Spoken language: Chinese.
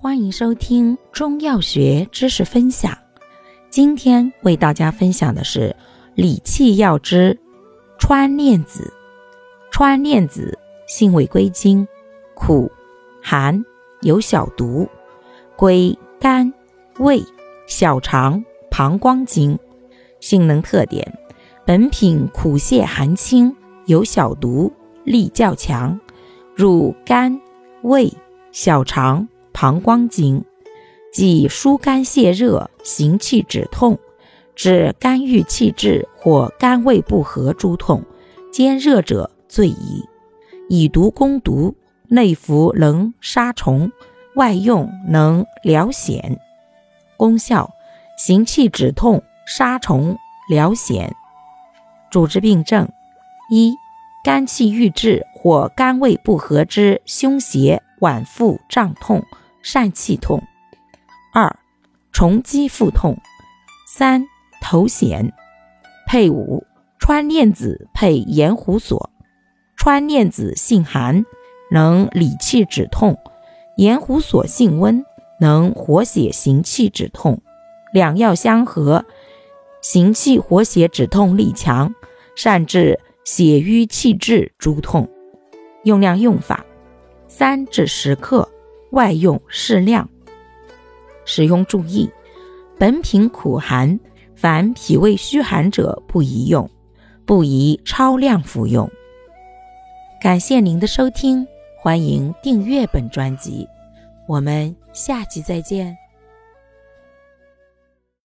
欢迎收听中药学知识分享。今天为大家分享的是理气药之川链子。川链子性味归经：苦、寒，有小毒，归肝、胃、小肠、膀胱经。性能特点：本品苦泻寒清，有小毒，力较强，入肝、胃、小肠。膀胱经，即疏肝泄热、行气止痛，治肝郁气滞或肝胃不和诸痛，兼热者最宜。以毒攻毒，内服能杀虫，外用能疗癣。功效：行气止痛、杀虫、疗癣。主治病症：一、肝气郁滞或肝胃不和之胸胁、脘腹胀痛。疝气痛，二虫积腹痛，三头癣。配伍川链子配盐胡索。川链子性寒，能理气止痛；盐胡索性温，能活血行气止痛。两药相合，行气活血止痛力强，善治血瘀气滞诸痛。用量用法：三至十克。外用适量。使用注意：本品苦寒，凡脾胃虚寒者不宜用，不宜超量服用。感谢您的收听，欢迎订阅本专辑，我们下期再见。